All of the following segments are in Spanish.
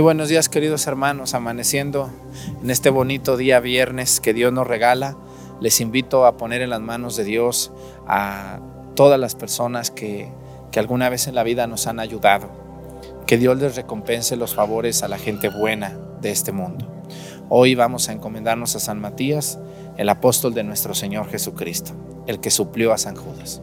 Buenos días queridos hermanos, amaneciendo en este bonito día viernes que Dios nos regala. Les invito a poner en las manos de Dios a todas las personas que, que alguna vez en la vida nos han ayudado. Que Dios les recompense los favores a la gente buena de este mundo. Hoy vamos a encomendarnos a San Matías, el apóstol de nuestro Señor Jesucristo, el que suplió a San Judas.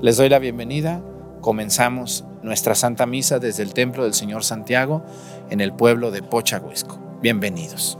Les doy la bienvenida. Comenzamos nuestra Santa Misa desde el Templo del Señor Santiago en el pueblo de Pochahuisco. Bienvenidos.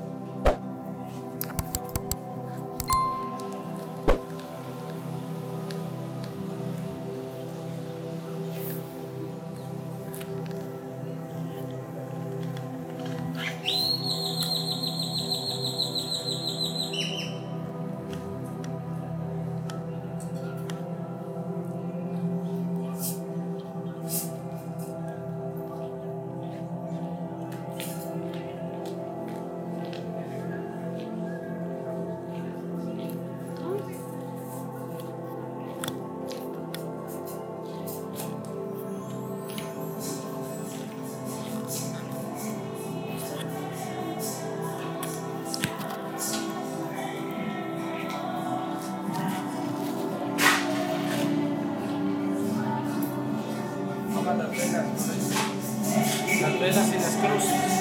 Velas y las cruces.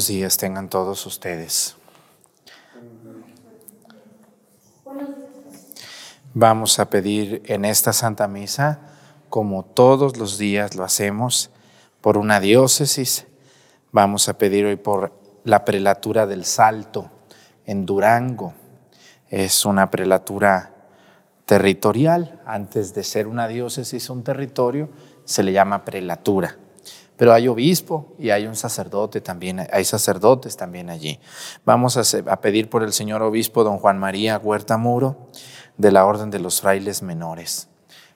Buenos días tengan todos ustedes. Vamos a pedir en esta Santa Misa, como todos los días lo hacemos, por una diócesis. Vamos a pedir hoy por la prelatura del Salto en Durango. Es una prelatura territorial. Antes de ser una diócesis, un territorio, se le llama prelatura pero hay obispo y hay un sacerdote también, hay sacerdotes también allí. Vamos a, pedir por el señor obispo don Juan María Huerta Muro de la Orden de los Frailes Menores,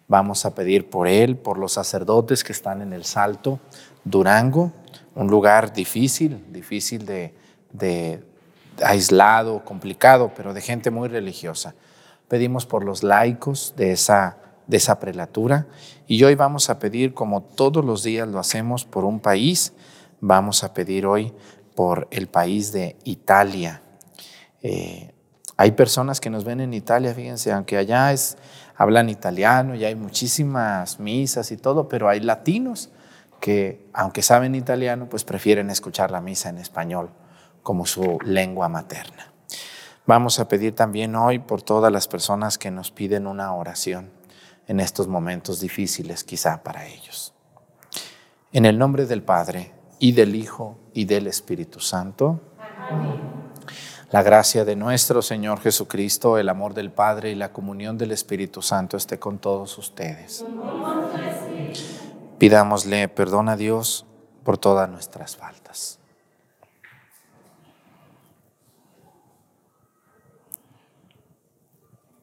Vamos a pedir por él, por los sacerdotes que están en el Salto, Durango, un lugar difícil, difícil de, de aislado, complicado, pero de gente muy religiosa. Pedimos por los laicos de esa, de esa prelatura y hoy vamos a pedir, como todos los días lo hacemos, por un país, vamos a pedir hoy por el país de Italia. Eh, hay personas que nos ven en Italia, fíjense, aunque allá es, hablan italiano y hay muchísimas misas y todo, pero hay latinos que, aunque saben italiano, pues prefieren escuchar la misa en español como su lengua materna. Vamos a pedir también hoy por todas las personas que nos piden una oración en estos momentos difíciles quizá para ellos. En el nombre del Padre y del Hijo y del Espíritu Santo. La gracia de nuestro Señor Jesucristo, el amor del Padre y la comunión del Espíritu Santo esté con todos ustedes. Pidámosle perdón a Dios por todas nuestras faltas.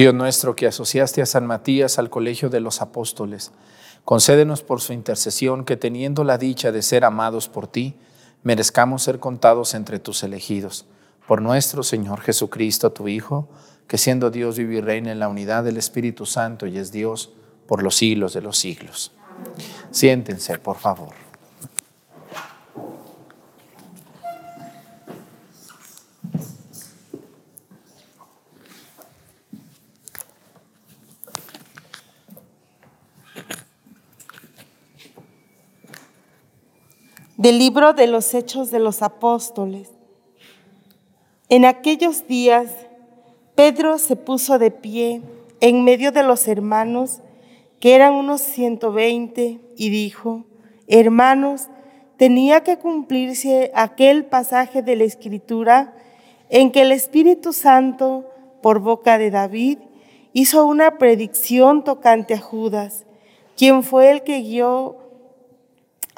Dios nuestro que asociaste a San Matías al colegio de los apóstoles, concédenos por su intercesión que teniendo la dicha de ser amados por ti, merezcamos ser contados entre tus elegidos. Por nuestro Señor Jesucristo, tu Hijo, que siendo Dios vive y reina en la unidad del Espíritu Santo y es Dios por los siglos de los siglos. Siéntense, por favor. Del libro de los Hechos de los Apóstoles. En aquellos días, Pedro se puso de pie en medio de los hermanos, que eran unos 120, y dijo, hermanos, tenía que cumplirse aquel pasaje de la Escritura en que el Espíritu Santo, por boca de David, hizo una predicción tocante a Judas, quien fue el que guió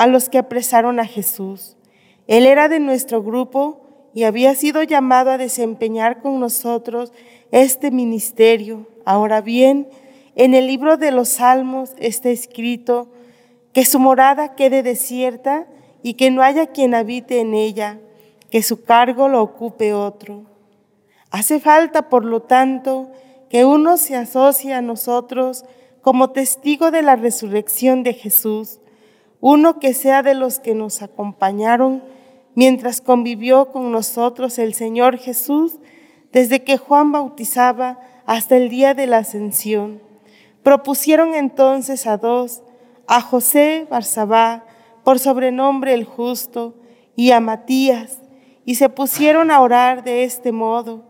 a los que apresaron a Jesús. Él era de nuestro grupo y había sido llamado a desempeñar con nosotros este ministerio. Ahora bien, en el libro de los Salmos está escrito que su morada quede desierta y que no haya quien habite en ella, que su cargo lo ocupe otro. Hace falta, por lo tanto, que uno se asocie a nosotros como testigo de la resurrección de Jesús uno que sea de los que nos acompañaron mientras convivió con nosotros el Señor Jesús desde que Juan bautizaba hasta el día de la ascensión. Propusieron entonces a dos, a José Barzabá, por sobrenombre el justo, y a Matías, y se pusieron a orar de este modo.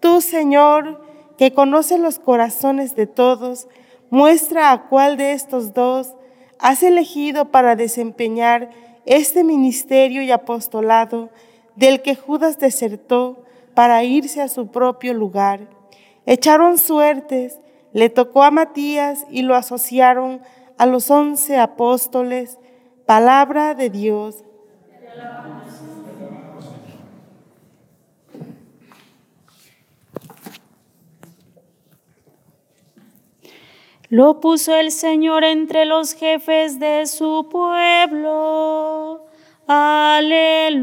Tú, Señor, que conoces los corazones de todos, muestra a cuál de estos dos has elegido para desempeñar este ministerio y apostolado del que Judas desertó para irse a su propio lugar. Echaron suertes, le tocó a Matías y lo asociaron a los once apóstoles. Palabra de Dios. Lo puso el Señor entre los jefes de su pueblo. Aleluya.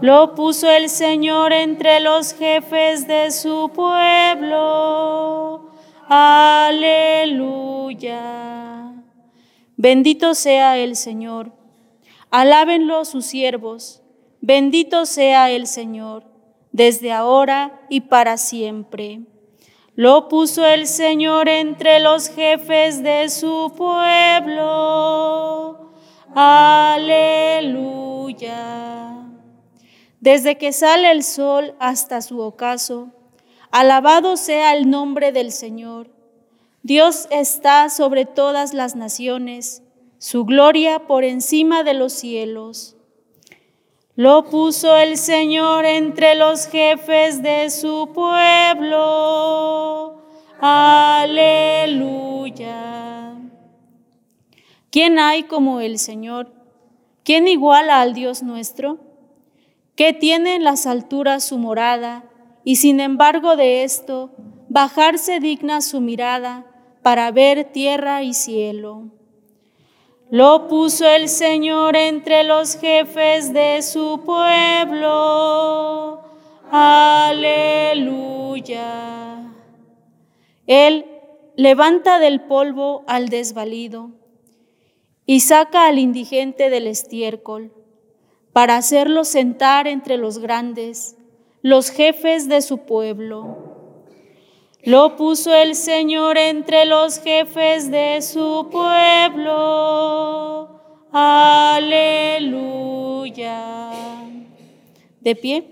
Lo puso el Señor entre los jefes de su pueblo. Aleluya. Bendito sea el Señor. Alábenlo sus siervos. Bendito sea el Señor, desde ahora y para siempre. Lo puso el Señor entre los jefes de su pueblo. Aleluya. Desde que sale el sol hasta su ocaso, alabado sea el nombre del Señor. Dios está sobre todas las naciones, su gloria por encima de los cielos. Lo puso el Señor entre los jefes de su pueblo. Aleluya. ¿Quién hay como el Señor? ¿Quién iguala al Dios nuestro? Que tiene en las alturas su morada y sin embargo de esto, bajarse digna su mirada para ver tierra y cielo. Lo puso el Señor entre los jefes de su pueblo. Aleluya. Él levanta del polvo al desvalido y saca al indigente del estiércol para hacerlo sentar entre los grandes, los jefes de su pueblo. Lo puso el Señor entre los jefes de su pueblo. Aleluya. De pie.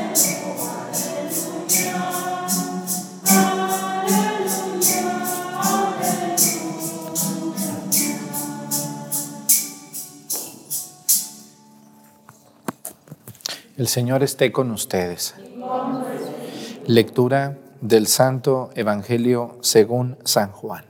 El Señor esté con ustedes. Lectura del Santo Evangelio según San Juan.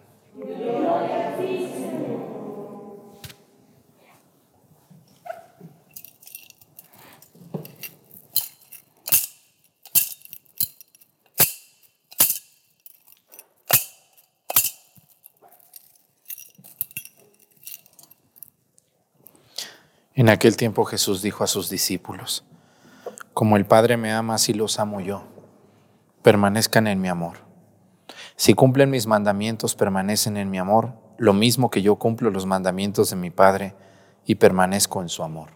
En aquel tiempo Jesús dijo a sus discípulos, como el Padre me ama, así los amo yo. Permanezcan en mi amor. Si cumplen mis mandamientos, permanecen en mi amor, lo mismo que yo cumplo los mandamientos de mi Padre y permanezco en su amor.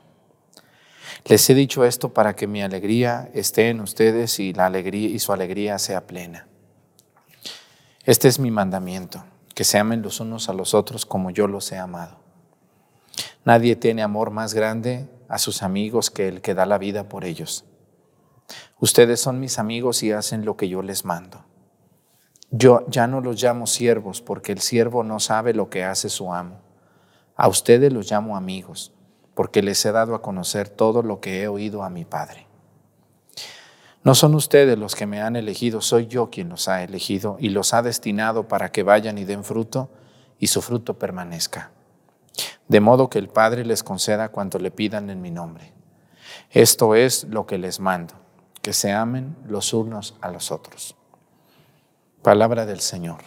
Les he dicho esto para que mi alegría esté en ustedes y la alegría y su alegría sea plena. Este es mi mandamiento, que se amen los unos a los otros como yo los he amado. Nadie tiene amor más grande a sus amigos que el que da la vida por ellos. Ustedes son mis amigos y hacen lo que yo les mando. Yo ya no los llamo siervos porque el siervo no sabe lo que hace su amo. A ustedes los llamo amigos porque les he dado a conocer todo lo que he oído a mi Padre. No son ustedes los que me han elegido, soy yo quien los ha elegido y los ha destinado para que vayan y den fruto y su fruto permanezca de modo que el Padre les conceda cuanto le pidan en mi nombre. Esto es lo que les mando, que se amen los unos a los otros. Palabra del Señor.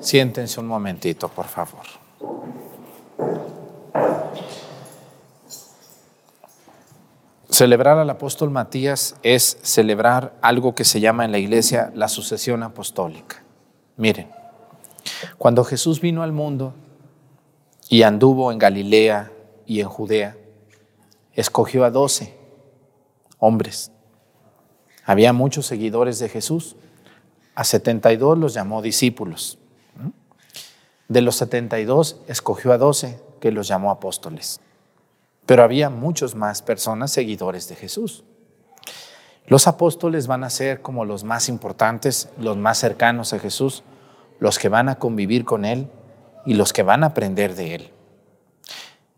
Siéntense un momentito, por favor. Celebrar al apóstol Matías es celebrar algo que se llama en la iglesia la sucesión apostólica. Miren, cuando Jesús vino al mundo y anduvo en Galilea y en Judea, escogió a doce hombres. Había muchos seguidores de Jesús. A 72 los llamó discípulos. De los 72 escogió a 12 que los llamó apóstoles. Pero había muchos más personas seguidores de Jesús. Los apóstoles van a ser como los más importantes, los más cercanos a Jesús, los que van a convivir con Él y los que van a aprender de Él.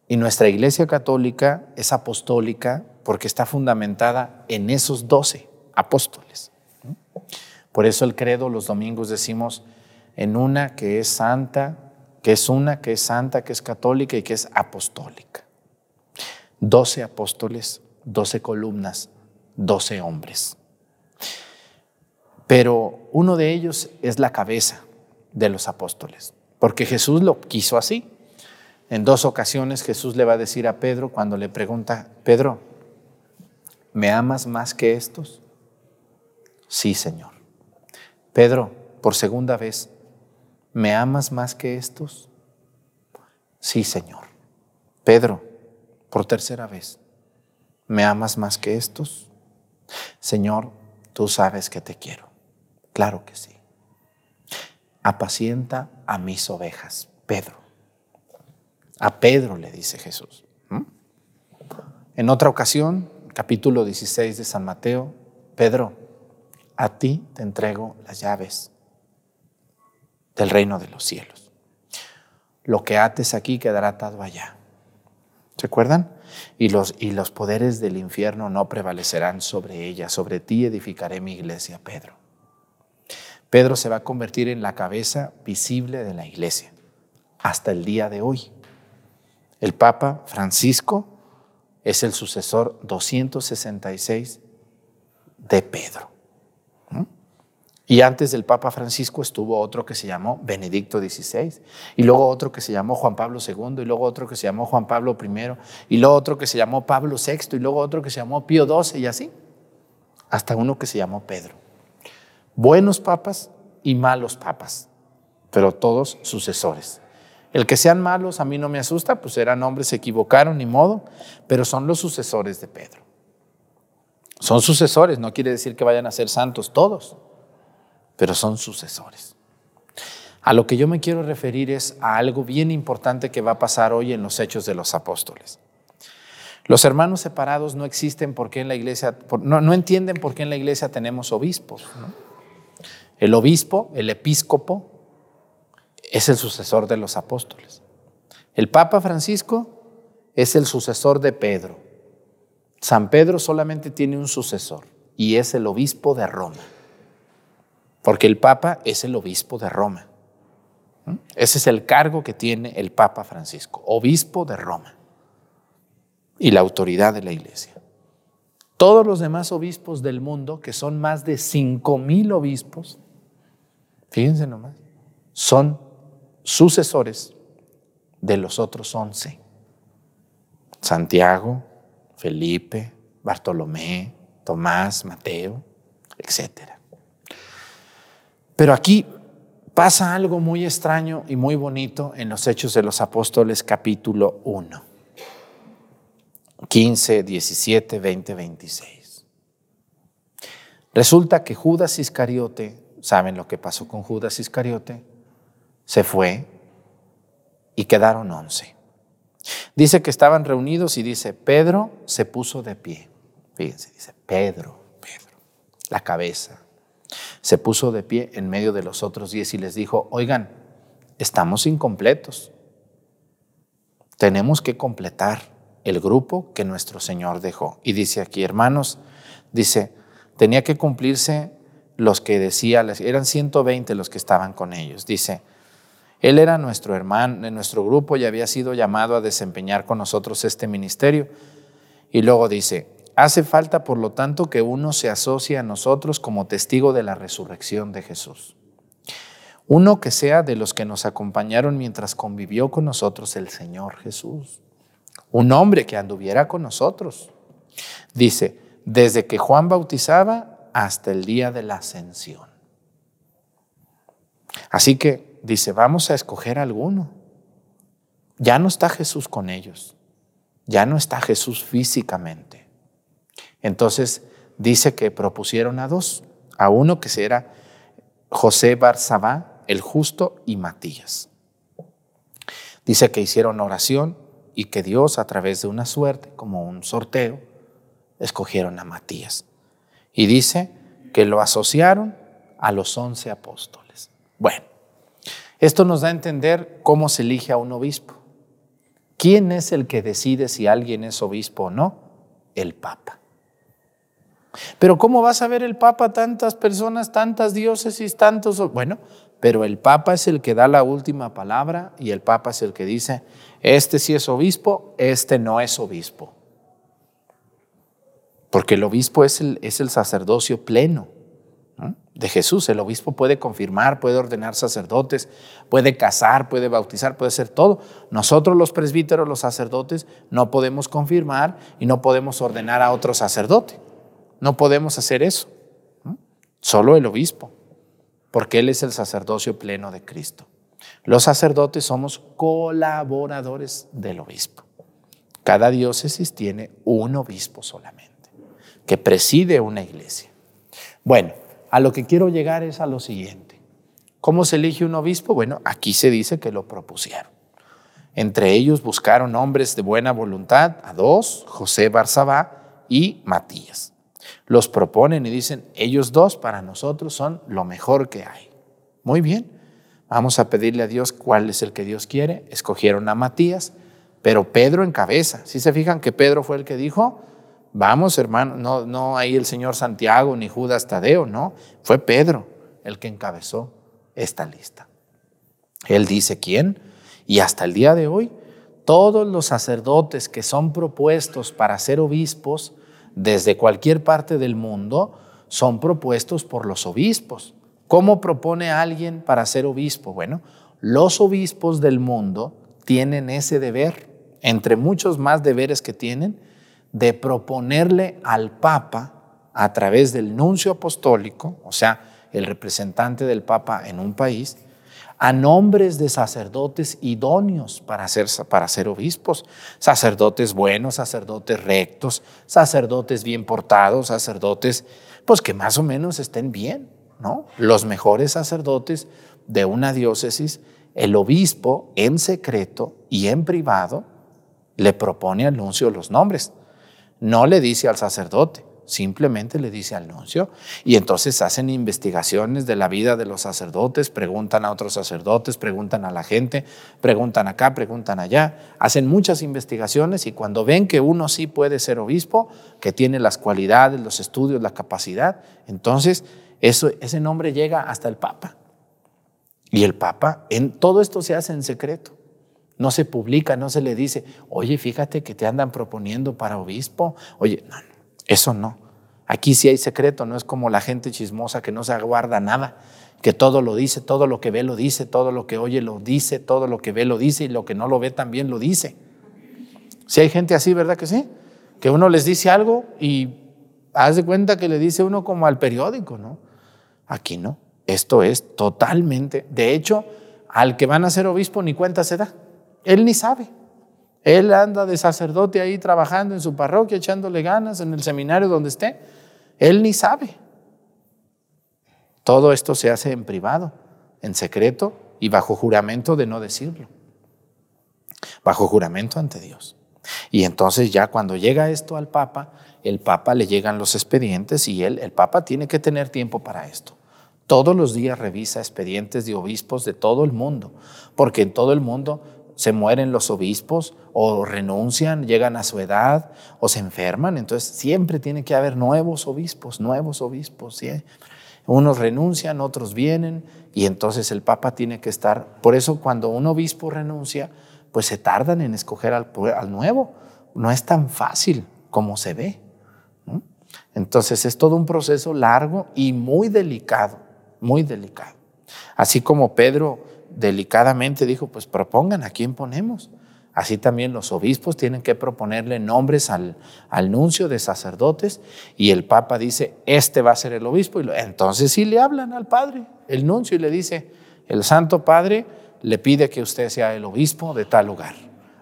Y nuestra Iglesia Católica es apostólica porque está fundamentada en esos doce apóstoles. Por eso el credo los domingos decimos en una que es santa, que es una que es santa, que es católica y que es apostólica. Doce apóstoles, doce columnas, doce hombres. Pero uno de ellos es la cabeza, de los apóstoles, porque Jesús lo quiso así. En dos ocasiones Jesús le va a decir a Pedro cuando le pregunta, Pedro, ¿me amas más que estos? Sí, Señor. Pedro, por segunda vez, ¿me amas más que estos? Sí, Señor. Pedro, por tercera vez, ¿me amas más que estos? Señor, tú sabes que te quiero. Claro que sí apacienta a mis ovejas. Pedro. A Pedro le dice Jesús. En otra ocasión, capítulo 16 de San Mateo, Pedro, a ti te entrego las llaves del reino de los cielos. Lo que ates aquí quedará atado allá. ¿Se acuerdan? Y los, y los poderes del infierno no prevalecerán sobre ella. Sobre ti edificaré mi iglesia, Pedro. Pedro se va a convertir en la cabeza visible de la iglesia hasta el día de hoy. El Papa Francisco es el sucesor 266 de Pedro. Y antes del Papa Francisco estuvo otro que se llamó Benedicto XVI, y luego otro que se llamó Juan Pablo II, y luego otro que se llamó Juan Pablo I, y luego otro que se llamó Pablo VI, y luego otro que se llamó Pío XII, y así, hasta uno que se llamó Pedro buenos papas y malos papas, pero todos sucesores. El que sean malos a mí no me asusta, pues eran hombres, se equivocaron, ni modo, pero son los sucesores de Pedro. Son sucesores, no quiere decir que vayan a ser santos todos, pero son sucesores. A lo que yo me quiero referir es a algo bien importante que va a pasar hoy en los hechos de los apóstoles. Los hermanos separados no existen porque en la iglesia, no, entienden por qué en la iglesia tenemos obispos. El obispo, el episcopo, es el sucesor de los apóstoles. El Papa Francisco es el sucesor de Pedro. San Pedro solamente tiene un sucesor y es el obispo de Roma. Porque el Papa es el obispo de Roma. Ese es el cargo que tiene el Papa Francisco, obispo de Roma y la autoridad de la iglesia. Todos los demás obispos del mundo, que son más de cinco mil obispos, fíjense nomás, son sucesores de los otros once. Santiago, Felipe, Bartolomé, Tomás, Mateo, etc. Pero aquí pasa algo muy extraño y muy bonito en los Hechos de los Apóstoles capítulo 1, 15, 17, 20, 26. Resulta que Judas Iscariote, ¿saben lo que pasó con Judas Iscariote? Se fue y quedaron once. Dice que estaban reunidos y dice, Pedro se puso de pie. Fíjense, dice, Pedro, Pedro, la cabeza, se puso de pie en medio de los otros diez y les dijo, oigan, estamos incompletos. Tenemos que completar el grupo que nuestro Señor dejó. Y dice aquí, hermanos, dice, tenía que cumplirse los que decía, eran 120 los que estaban con ellos. Dice, él era nuestro hermano, en nuestro grupo y había sido llamado a desempeñar con nosotros este ministerio. Y luego dice, Hace falta, por lo tanto, que uno se asocie a nosotros como testigo de la resurrección de Jesús. Uno que sea de los que nos acompañaron mientras convivió con nosotros el Señor Jesús. Un hombre que anduviera con nosotros. Dice, desde que Juan bautizaba hasta el día de la ascensión. Así que dice, vamos a escoger alguno. Ya no está Jesús con ellos. Ya no está Jesús físicamente entonces dice que propusieron a dos, a uno que era José Barzabá, el justo, y Matías. Dice que hicieron oración y que Dios a través de una suerte, como un sorteo, escogieron a Matías. Y dice que lo asociaron a los once apóstoles. Bueno, esto nos da a entender cómo se elige a un obispo. ¿Quién es el que decide si alguien es obispo o no? El Papa. Pero ¿cómo va a saber el Papa tantas personas, tantas diócesis, tantos... Bueno, pero el Papa es el que da la última palabra y el Papa es el que dice, este sí es obispo, este no es obispo. Porque el obispo es el, es el sacerdocio pleno de Jesús. El obispo puede confirmar, puede ordenar sacerdotes, puede casar, puede bautizar, puede hacer todo. Nosotros los presbíteros, los sacerdotes, no podemos confirmar y no podemos ordenar a otro sacerdote. No podemos hacer eso. Solo el obispo, porque él es el sacerdocio pleno de Cristo. Los sacerdotes somos colaboradores del obispo. Cada diócesis tiene un obispo solamente, que preside una iglesia. Bueno, a lo que quiero llegar es a lo siguiente. ¿Cómo se elige un obispo? Bueno, aquí se dice que lo propusieron. Entre ellos buscaron hombres de buena voluntad, a dos, José Barzabá y Matías los proponen y dicen, ellos dos para nosotros son lo mejor que hay. Muy bien, vamos a pedirle a Dios cuál es el que Dios quiere. Escogieron a Matías, pero Pedro encabeza. Si se fijan que Pedro fue el que dijo, vamos hermano, no, no el señor Santiago ni Judas Tadeo, no, fue Pedro el que encabezó esta lista. Él dice quién, y hasta el día de hoy, todos los sacerdotes que son propuestos para ser obispos, desde cualquier parte del mundo son propuestos por los obispos. ¿Cómo propone alguien para ser obispo? Bueno, los obispos del mundo tienen ese deber, entre muchos más deberes que tienen, de proponerle al Papa a través del nuncio apostólico, o sea, el representante del Papa en un país, a nombres de sacerdotes idóneos para ser, para ser obispos, sacerdotes buenos, sacerdotes rectos, sacerdotes bien portados, sacerdotes pues que más o menos estén bien, ¿no? Los mejores sacerdotes de una diócesis, el obispo en secreto y en privado le propone al nuncio los nombres. No le dice al sacerdote, simplemente le dice al nuncio. Y entonces hacen investigaciones de la vida de los sacerdotes, preguntan a otros sacerdotes, preguntan a la gente, preguntan acá, preguntan allá, hacen muchas investigaciones y cuando ven que uno sí puede ser obispo, que tiene las cualidades, los estudios, la capacidad, entonces ese nombre llega hasta el Papa. Y el Papa, en, todo esto se hace en secreto. No se publica, no se le dice, oye, fíjate que te andan proponiendo para obispo. Oye, no, eso no. Aquí sí hay secreto, no es como la gente chismosa que no se aguarda nada, que todo lo dice, todo lo que ve lo dice, todo lo que oye lo dice, todo lo que ve lo dice y lo que no lo ve también lo dice. Si hay gente así, ¿verdad que sí? Que uno les dice algo y haz de cuenta que le dice uno como al periódico, ¿no? Aquí no. Esto es totalmente, de hecho, al que van a ser obispo ni cuenta se da. Él ni sabe. Él anda de sacerdote ahí trabajando en su parroquia, echándole ganas en el seminario donde esté. Él ni sabe. Todo esto se hace en privado, en secreto y bajo juramento de no decirlo. Bajo juramento ante Dios. Y entonces ya cuando llega esto al Papa, el Papa le llegan los expedientes y él, el Papa tiene que tener tiempo para esto. Todos los días revisa expedientes de obispos de todo el mundo, porque en todo el mundo se mueren los obispos o renuncian, llegan a su edad o se enferman. Entonces siempre tiene que haber nuevos obispos, nuevos obispos. Unos renuncian, otros vienen y entonces el Papa tiene que estar. Por eso cuando un obispo renuncia, pues se tardan en escoger al, nuevo. No es tan fácil como se ve. Entonces es todo un proceso largo y muy delicado, muy delicado. Así como Pedro delicadamente dijo, pues propongan a quién ponemos. Así también los obispos tienen que proponerle nombres al, nuncio de sacerdotes y el Papa dice, este va a ser el obispo. Y entonces sí le hablan al Padre, el nuncio, y le dice, el Santo Padre le pide que usted sea el obispo de tal lugar.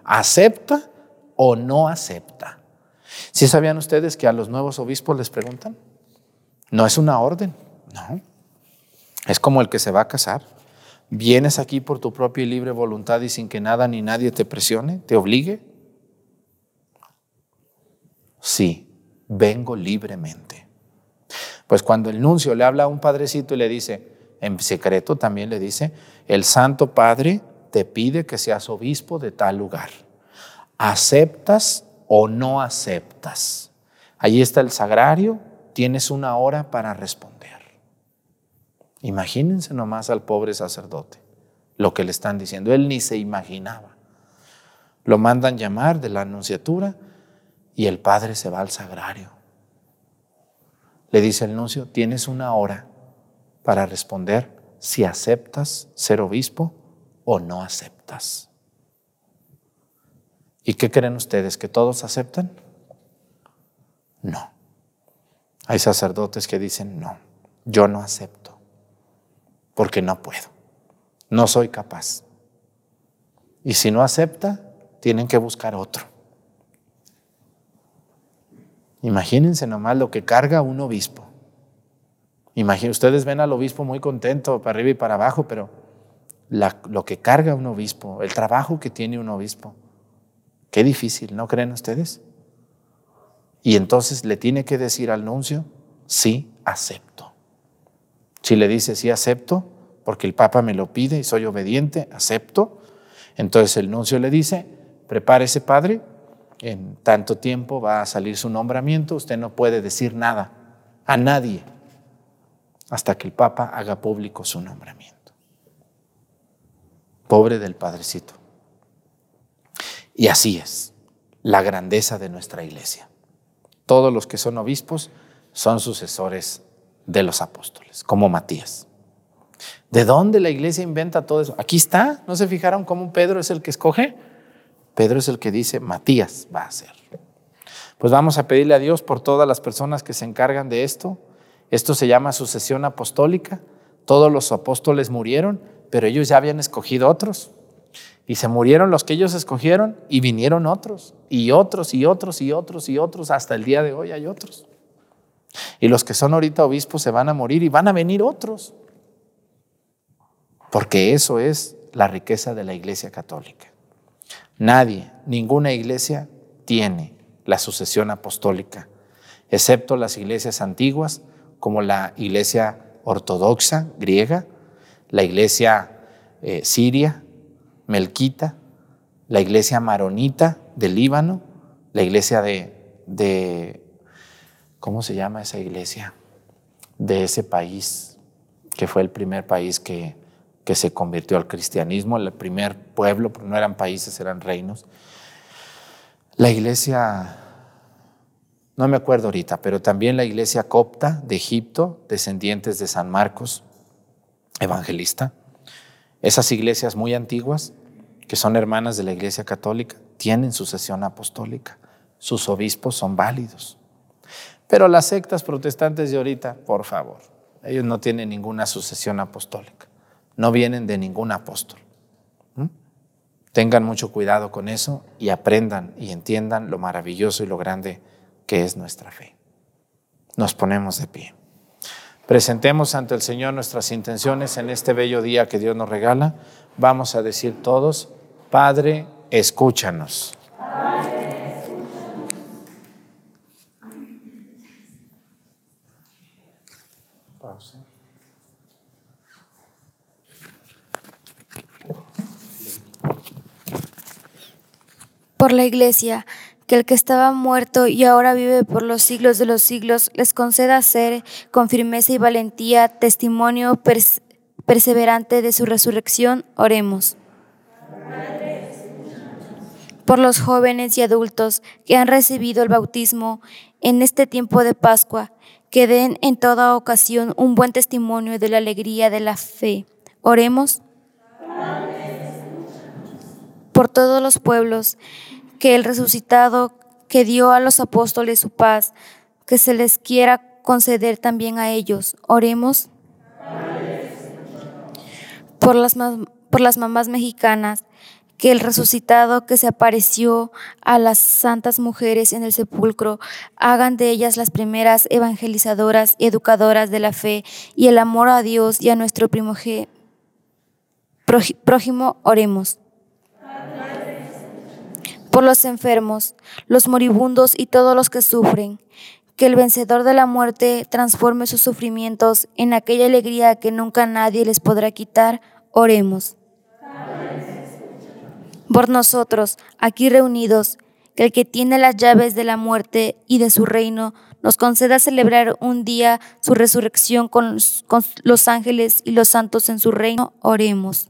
¿Acepta o no acepta? ¿Sí sabían ustedes que a los nuevos obispos les preguntan? No es una orden, no. Es como el que se va a casar. ¿Vienes aquí por tu propia y libre voluntad y sin que nada ni nadie te presione, te obligue? Sí, vengo libremente. Pues cuando el nuncio le habla a un padrecito y le dice, en secreto también le dice, el Santo Padre te pide que seas obispo de tal lugar. ¿Aceptas o no aceptas? Allí está el sagrario, tienes una hora para responder. Imagínense nomás al pobre sacerdote, lo que le están diciendo. Él ni se imaginaba. Lo mandan llamar de la anunciatura y el padre se va al sagrario. Le dice el nuncio, tienes una hora para responder si aceptas ser obispo o no aceptas. ¿Y qué creen ustedes? ¿Que todos aceptan? No. Hay sacerdotes que dicen, no, yo no acepto porque no puedo, no soy capaz. Y si no acepta, tienen que buscar otro. Imagínense nomás lo que carga un obispo. Imaginen, ustedes ven al obispo muy contento para arriba y para abajo, pero lo que carga un obispo, el trabajo que tiene un obispo, qué difícil, ¿no creen ustedes? Y entonces le tiene que decir al nuncio, sí, acepto. Si le dice sí acepto, porque el Papa me lo pide y soy obediente, acepto. Entonces el nuncio le dice, prepárese padre, en tanto tiempo va a salir su nombramiento, usted no puede decir nada a nadie hasta que el Papa haga público su nombramiento. Pobre del Padrecito. Y así es la grandeza de nuestra iglesia. Todos los que son obispos son sucesores de los apóstoles, como Matías. ¿De dónde la iglesia inventa todo eso? Aquí está, ¿no se fijaron cómo Pedro es el que escoge? Pedro es el que dice, Matías va a ser. Pues vamos a pedirle a Dios por todas las personas que se encargan de esto. Esto se llama sucesión apostólica. Todos los apóstoles murieron pero ellos ya habían escogido otros. Y se murieron los que ellos escogieron y vinieron otros, y otros, y otros, y otros, y otros. Hasta el día de hoy hay otros. Y los que son ahorita obispos se van a morir y van a venir otros. Porque eso es la riqueza de la Iglesia Católica. Nadie, ninguna iglesia tiene la sucesión apostólica, excepto las iglesias antiguas, como la iglesia ortodoxa griega, la iglesia eh, siria, melquita, la iglesia maronita del Líbano, la iglesia de, de, ¿cómo se llama esa iglesia? De ese país, que fue el primer país que, que se convirtió al cristianismo, el primer pueblo, porque no eran países, eran reinos. La iglesia, no me acuerdo ahorita, pero también la iglesia copta de Egipto, descendientes de San Marcos, evangelista. Esas iglesias muy antiguas, que son hermanas de la iglesia católica, tienen sucesión apostólica. Sus obispos son válidos. Pero las sectas protestantes de ahorita, por favor, ellos no tienen ninguna sucesión apostólica no vienen de ningún apóstol. Tengan mucho cuidado con eso y aprendan y entiendan lo maravilloso y lo grande que es nuestra fe. Nos ponemos de pie. Presentemos ante el Señor nuestras intenciones en este bello día que Dios nos regala. Vamos a decir todos, Padre, escúchanos. Padre, por la Iglesia, que el que estaba muerto y ahora vive por los siglos de los siglos, les conceda ser con firmeza y valentía testimonio perseverante de su resurrección, oremos. Por los jóvenes y adultos que han recibido el bautismo en este tiempo de Pascua, que den en toda ocasión un buen testimonio de la alegría de la fe. Oremos. Por todos los pueblos que el resucitado que dio a los apóstoles su paz, que se les quiera conceder también a ellos. Oremos. Por las, mamás mexicanas, que el resucitado que se apareció a las santas mujeres en el sepulcro, hagan de ellas las primeras evangelizadoras y educadoras de la fe y el amor a Dios y a nuestro prójimo, oremos por los enfermos, los moribundos y todos los que sufren. Que el vencedor de la muerte transforme sus sufrimientos en aquella alegría que nunca nadie les podrá quitar. Oremos. Por nosotros, aquí reunidos, que el que tiene las llaves de la muerte y de su reino nos conceda celebrar un día su resurrección con, los ángeles y los santos en su reino. Oremos.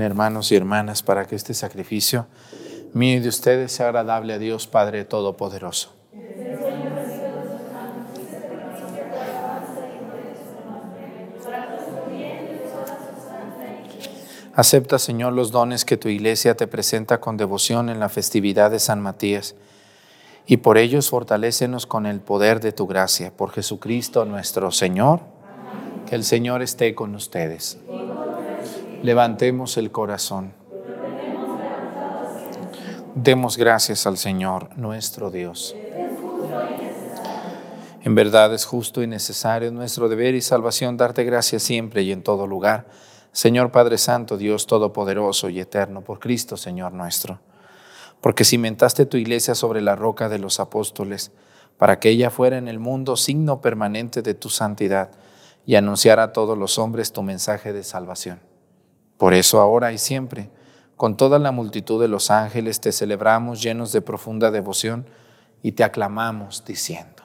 Hermanos y hermanas para que este sacrificio mío y de ustedes sea agradable a Dios Padre Todopoderoso. Acepta, Señor, los dones que tu iglesia te presenta con devoción en la festividad de San Matías, y por ellos fortalécenos con el poder de tu gracia. Por Jesucristo nuestro Señor, que el Señor esté con ustedes. Levantemos el corazón. Demos gracias al Señor, nuestro Dios. En verdad es justo y necesario nuestro deber y salvación darte gracias siempre y en todo lugar Señor Padre Santo, Dios Todopoderoso y Eterno, por Cristo, Señor nuestro, porque cimentaste tu iglesia sobre la roca de los apóstoles, para que ella fuera en el mundo signo permanente de tu santidad y anunciara a todos los hombres tu mensaje de salvación. Por eso ahora y siempre, con toda la multitud de los ángeles, te celebramos llenos de profunda devoción y te aclamamos diciendo.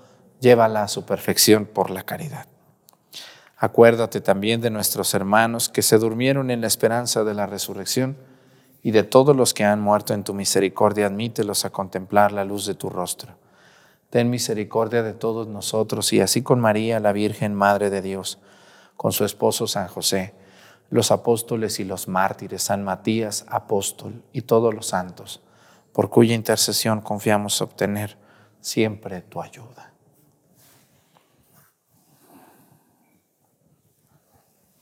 llévala a su perfección por la caridad. Acuérdate también de nuestros hermanos que se durmieron en la esperanza de la resurrección y de todos los que han muerto en tu misericordia, admítelos a contemplar la luz de tu rostro. Ten misericordia de todos nosotros y así con María, la Virgen Madre de Dios, con su esposo San José, los apóstoles y los mártires, San Matías, apóstol, y todos los santos, por cuya intercesión confiamos obtener siempre tu ayuda.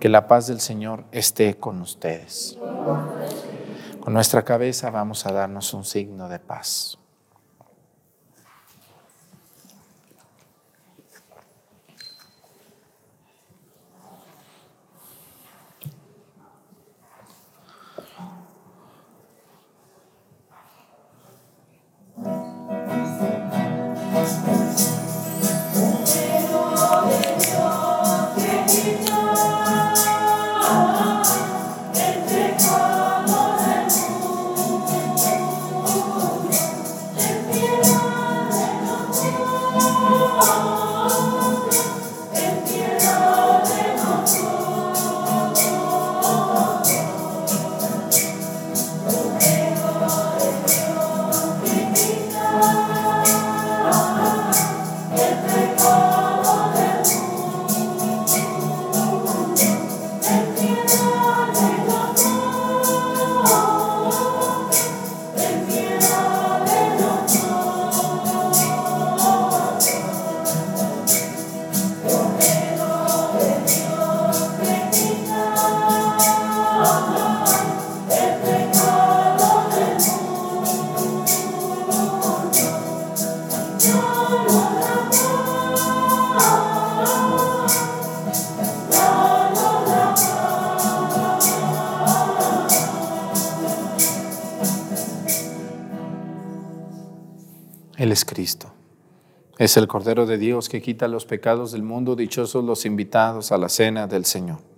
Que la paz del Señor esté con ustedes. Con nuestra cabeza vamos a darnos un signo de paz. El Cordero de Dios que quita los pecados del mundo. Dichosos los invitados a la cena del Señor.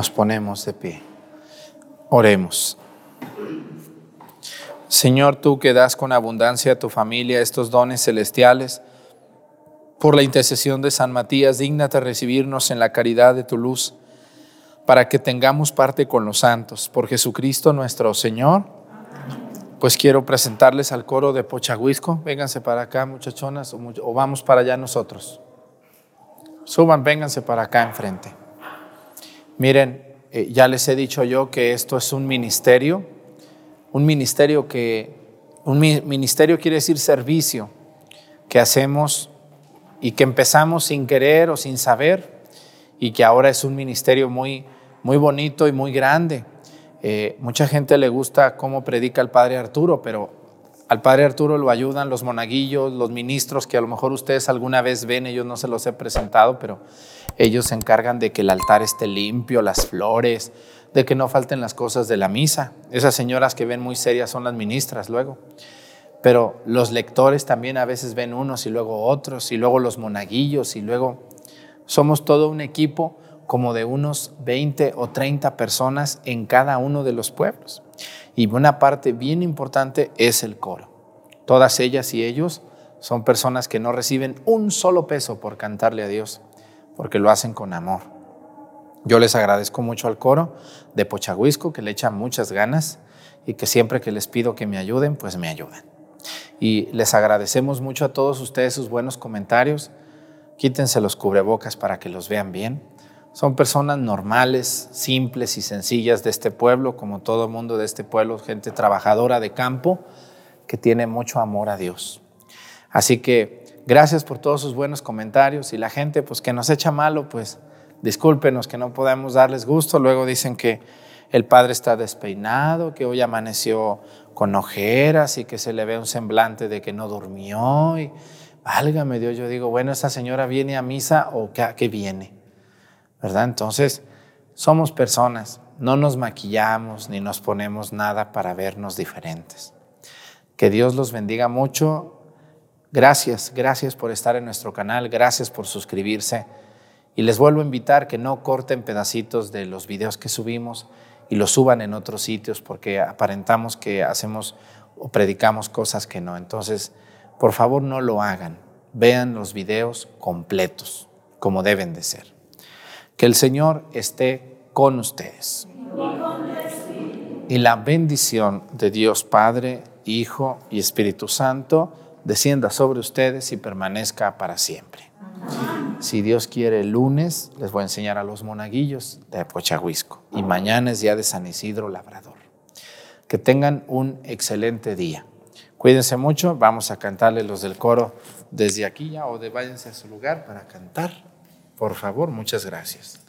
Nos ponemos de pie. Oremos. Señor, tú que das con abundancia a tu familia estos dones celestiales, por la intercesión de San Matías, dignate recibirnos en la caridad de tu luz, para que tengamos parte con los santos. Por Jesucristo nuestro Señor, pues quiero presentarles al coro de Pochahuisco. Vénganse para acá, muchachonas, o, vamos para allá nosotros. Suban, vénganse para acá enfrente. Miren, eh, ya les he dicho yo que esto es un ministerio, un ministerio que, un ministerio quiere decir servicio, que hacemos y que empezamos sin querer o sin saber y que ahora es un ministerio muy, muy bonito y muy grande. Eh, mucha gente le gusta cómo predica el padre Arturo, pero al padre Arturo lo ayudan los monaguillos, los ministros que a lo mejor ustedes alguna vez ven, ellos no se los he presentado, pero ellos se encargan de que el altar esté limpio, las flores, de que no falten las cosas de la misa. Esas señoras que ven muy serias son las ministras luego. Pero los lectores también a veces ven unos y luego otros, y luego los monaguillos, y luego somos todo un equipo como de unos 20 o 30 personas en cada uno de los pueblos. Y una parte bien importante es el coro. Todas ellas y ellos son personas que no reciben un solo peso por cantarle a Dios porque lo hacen con amor. Yo les agradezco mucho al coro de Pochahuisco, que le echa muchas ganas y que siempre que les pido que me ayuden, pues me ayudan. Y les agradecemos mucho a todos ustedes sus buenos comentarios. Quítense los cubrebocas para que los vean bien. Son personas normales, simples y sencillas de este pueblo, como todo mundo de este pueblo, gente trabajadora de campo que tiene mucho amor a Dios. Así que Gracias por todos sus buenos comentarios y la gente pues que nos echa malo, pues discúlpenos que no podemos darles gusto. Luego dicen que el padre está despeinado, que hoy amaneció con ojeras y que se le ve un semblante de que no durmió. Y válgame Dios, yo digo, bueno, esa señora viene a misa o qué, qué viene, ¿verdad? Entonces, somos personas, no nos maquillamos ni nos ponemos nada para vernos diferentes. Que Dios los bendiga mucho Gracias, gracias por estar en nuestro canal, gracias por suscribirse. Y les vuelvo a invitar que no corten pedacitos de los videos que subimos y los suban en otros sitios porque aparentamos que hacemos o predicamos cosas que no. Entonces, por favor, no lo hagan. Vean los videos completos, como deben de ser. Que el Señor esté con ustedes. Y la bendición de Dios Padre, Hijo y Espíritu Santo descienda sobre ustedes y permanezca para siempre. Si Dios quiere, el lunes les voy a enseñar a los monaguillos de Pochahuisco y mañana es día de San Isidro Labrador. Que tengan un excelente día. Cuídense mucho, vamos a cantarle los del coro desde aquí ya o de váyanse a su lugar para cantar. Por favor, muchas gracias.